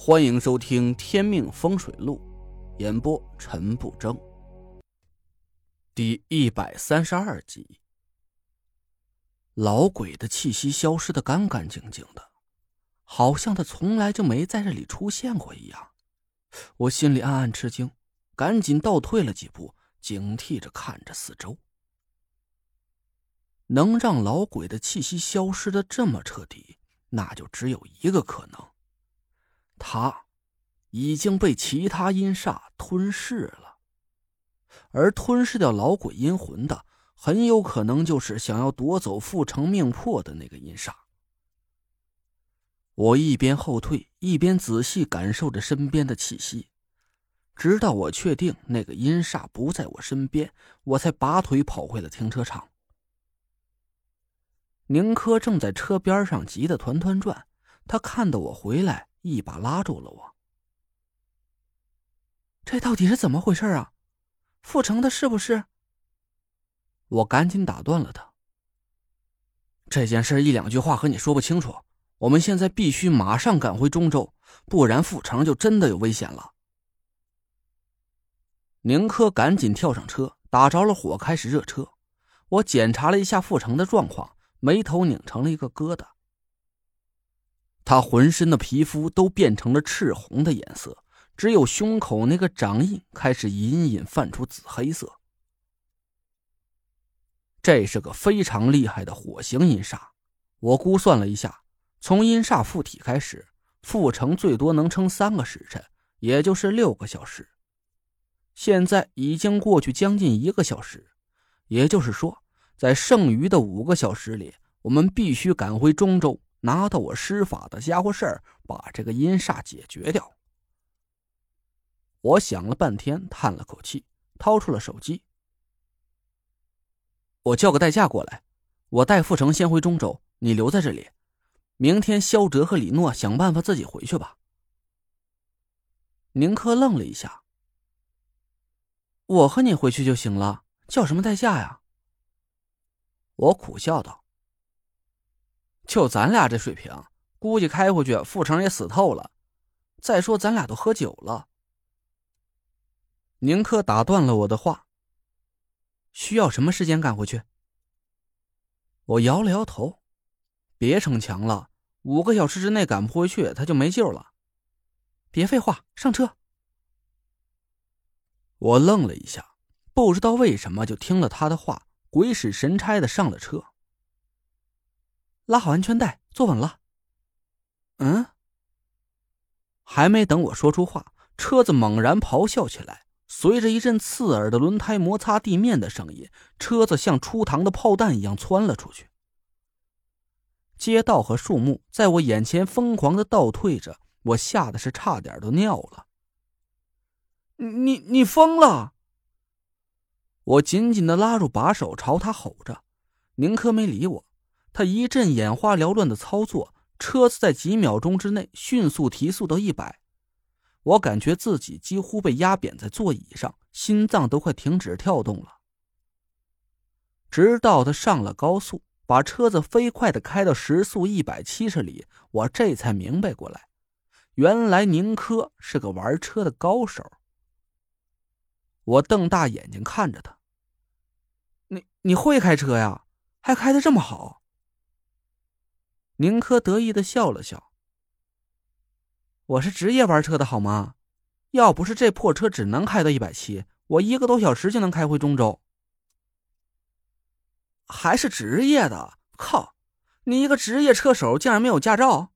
欢迎收听《天命风水录》，演播陈不争。第一百三十二集，老鬼的气息消失的干干净净的，好像他从来就没在这里出现过一样。我心里暗暗吃惊，赶紧倒退了几步，警惕着看着四周。能让老鬼的气息消失的这么彻底，那就只有一个可能。他已经被其他阴煞吞噬了，而吞噬掉老鬼阴魂的，很有可能就是想要夺走傅成命魄的那个阴煞。我一边后退，一边仔细感受着身边的气息，直到我确定那个阴煞不在我身边，我才拔腿跑回了停车场。宁珂正在车边上急得团团转，他看到我回来。一把拉住了我，这到底是怎么回事啊？傅成的是不是？我赶紧打断了他。这件事一两句话和你说不清楚，我们现在必须马上赶回中州，不然傅成就真的有危险了。宁珂赶紧跳上车，打着了火，开始热车。我检查了一下傅成的状况，眉头拧成了一个疙瘩。他浑身的皮肤都变成了赤红的颜色，只有胸口那个掌印开始隐隐泛出紫黑色。这是个非常厉害的火星阴煞，我估算了一下，从阴煞附体开始，复成最多能撑三个时辰，也就是六个小时。现在已经过去将近一个小时，也就是说，在剩余的五个小时里，我们必须赶回中州。拿到我施法的家伙事儿，把这个阴煞解决掉。我想了半天，叹了口气，掏出了手机。我叫个代驾过来，我带傅成先回中州，你留在这里。明天肖哲和李诺想办法自己回去吧。宁珂愣了一下。我和你回去就行了，叫什么代驾呀？我苦笑道。就咱俩这水平，估计开回去，傅成也死透了。再说，咱俩都喝酒了。宁珂打断了我的话：“需要什么时间赶回去？”我摇了摇头：“别逞强了，五个小时之内赶不回去，他就没救了。”别废话，上车。我愣了一下，不知道为什么就听了他的话，鬼使神差的上了车。拉好安全带，坐稳了。嗯，还没等我说出话，车子猛然咆哮起来，随着一阵刺耳的轮胎摩擦地面的声音，车子像出膛的炮弹一样窜了出去。街道和树木在我眼前疯狂的倒退着，我吓得是差点都尿了。你你疯了！我紧紧的拉住把手，朝他吼着。宁珂没理我。他一阵眼花缭乱的操作，车子在几秒钟之内迅速提速到一百。我感觉自己几乎被压扁在座椅上，心脏都快停止跳动了。直到他上了高速，把车子飞快的开到时速一百七十里，我这才明白过来，原来宁珂是个玩车的高手。我瞪大眼睛看着他：“你你会开车呀？还开的这么好？”宁珂得意的笑了笑：“我是职业玩车的好吗？要不是这破车只能开到一百七，我一个多小时就能开回中州。还是职业的？靠！你一个职业车手竟然没有驾照？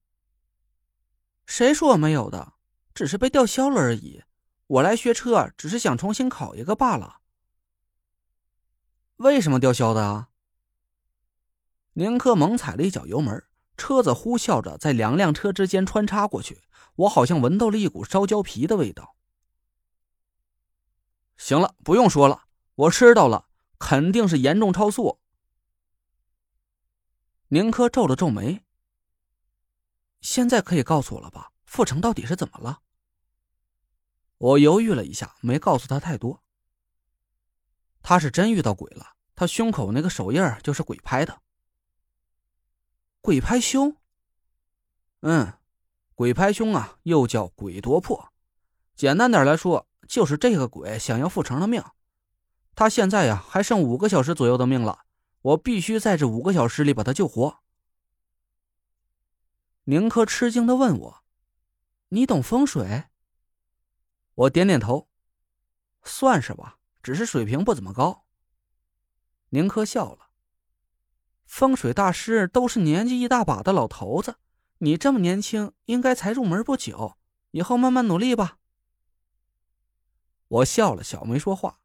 谁说我没有的？只是被吊销了而已。我来学车只是想重新考一个罢了。为什么吊销的啊？”宁珂猛踩了一脚油门。车子呼啸着在两辆车之间穿插过去，我好像闻到了一股烧焦皮的味道。行了，不用说了，我知道了，肯定是严重超速。宁珂皱了皱眉。现在可以告诉我了吧？傅成到底是怎么了？我犹豫了一下，没告诉他太多。他是真遇到鬼了，他胸口那个手印就是鬼拍的。鬼拍胸，嗯，鬼拍胸啊，又叫鬼夺魄，简单点来说，就是这个鬼想要傅成的命。他现在呀，还剩五个小时左右的命了，我必须在这五个小时里把他救活。宁珂吃惊的问我：“你懂风水？”我点点头：“算是吧，只是水平不怎么高。”宁珂笑了：“风水大师都是年纪一大把的老头子，你这么年轻，应该才入门不久，以后慢慢努力吧。”我笑了笑，没说话。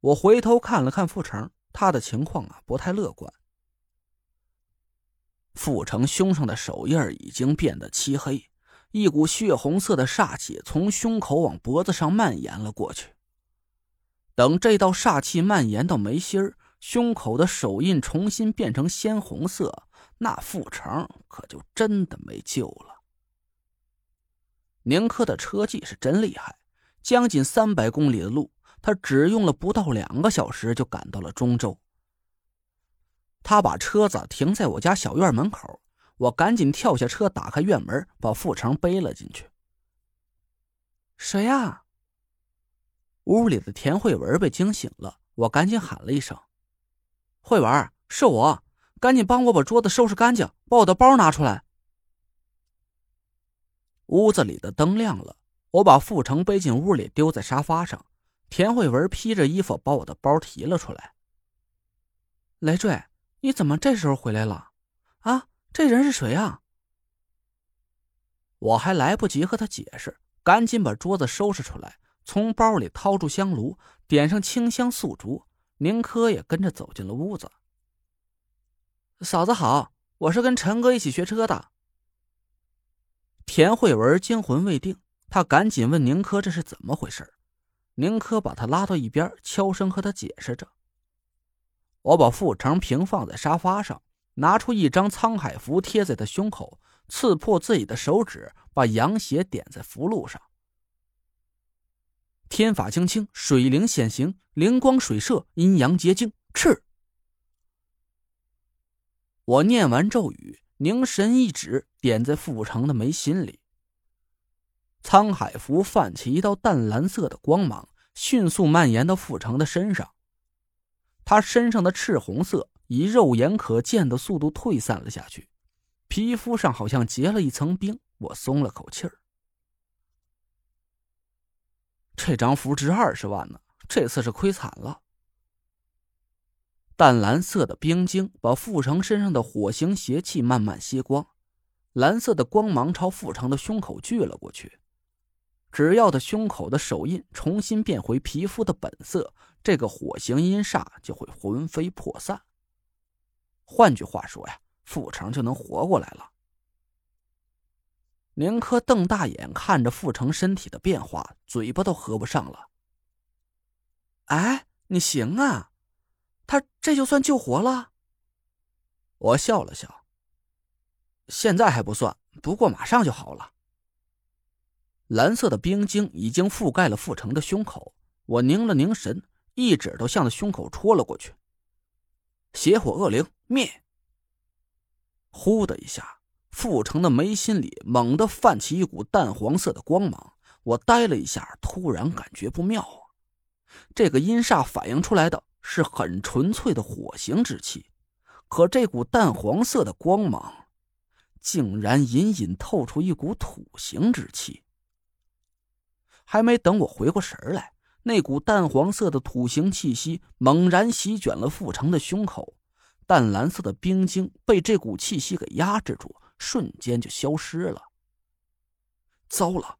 我回头看了看傅成，他的情况啊不太乐观。傅成胸上的手印已经变得漆黑，一股血红色的煞气从胸口往脖子上蔓延了过去。等这道煞气蔓延到眉心儿，胸口的手印重新变成鲜红色，那傅成可就真的没救了。宁珂的车技是真厉害，将近三百公里的路。他只用了不到两个小时就赶到了中州。他把车子停在我家小院门口，我赶紧跳下车，打开院门，把傅成背了进去。谁呀？屋里的田慧文被惊醒了，我赶紧喊了一声：“慧文，是我，赶紧帮我把桌子收拾干净，把我的包拿出来。”屋子里的灯亮了，我把傅成背进屋里，丢在沙发上。田慧文披着衣服把我的包提了出来。雷坠，你怎么这时候回来了？啊，这人是谁啊？我还来不及和他解释，赶紧把桌子收拾出来，从包里掏出香炉，点上清香素烛。宁珂也跟着走进了屋子。嫂子好，我是跟陈哥一起学车的。田慧文惊魂未定，他赶紧问宁珂这是怎么回事。宁珂把他拉到一边，悄声和他解释着。我把傅成平放在沙发上，拿出一张沧海符贴在他胸口，刺破自己的手指，把羊血点在符箓上。天法清清，水灵显形，灵光水射，阴阳结晶。赤。我念完咒语，凝神一指，点在傅成的眉心里。沧海符泛起一道淡蓝色的光芒，迅速蔓延到傅成的身上。他身上的赤红色以肉眼可见的速度退散了下去，皮肤上好像结了一层冰。我松了口气儿。这张符值二十万呢，这次是亏惨了。淡蓝色的冰晶把傅成身上的火形邪气慢慢吸光，蓝色的光芒朝傅成的胸口聚了过去。只要他胸口的手印重新变回皮肤的本色，这个火形阴煞就会魂飞魄散。换句话说呀，傅成就能活过来了。宁珂瞪大眼看着傅成身体的变化，嘴巴都合不上了。哎，你行啊，他这就算救活了。我笑了笑。现在还不算，不过马上就好了。蓝色的冰晶已经覆盖了傅成的胸口，我凝了凝神，一指头向他胸口戳了过去。邪火恶灵灭！呼的一下，傅成的眉心里猛地泛起一股淡黄色的光芒。我呆了一下，突然感觉不妙啊！这个阴煞反映出来的是很纯粹的火形之气，可这股淡黄色的光芒，竟然隐隐透出一股土形之气。还没等我回过神来，那股淡黄色的土形气息猛然席卷了傅成的胸口，淡蓝色的冰晶被这股气息给压制住，瞬间就消失了。糟了！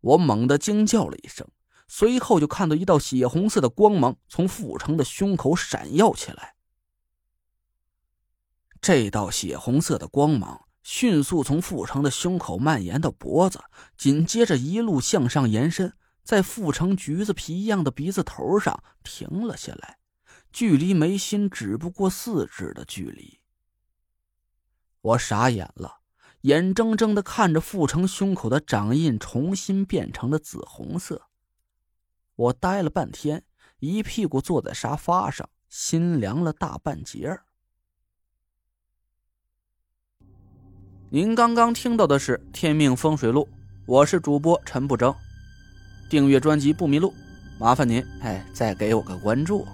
我猛地惊叫了一声，随后就看到一道血红色的光芒从傅成的胸口闪耀起来。这道血红色的光芒。迅速从傅成的胸口蔓延到脖子，紧接着一路向上延伸，在傅成橘子皮一样的鼻子头上停了下来，距离眉心只不过四指的距离。我傻眼了，眼睁睁的看着傅成胸口的掌印重新变成了紫红色。我呆了半天，一屁股坐在沙发上，心凉了大半截儿。您刚刚听到的是《天命风水录》，我是主播陈不争。订阅专辑不迷路，麻烦您哎，再给我个关注。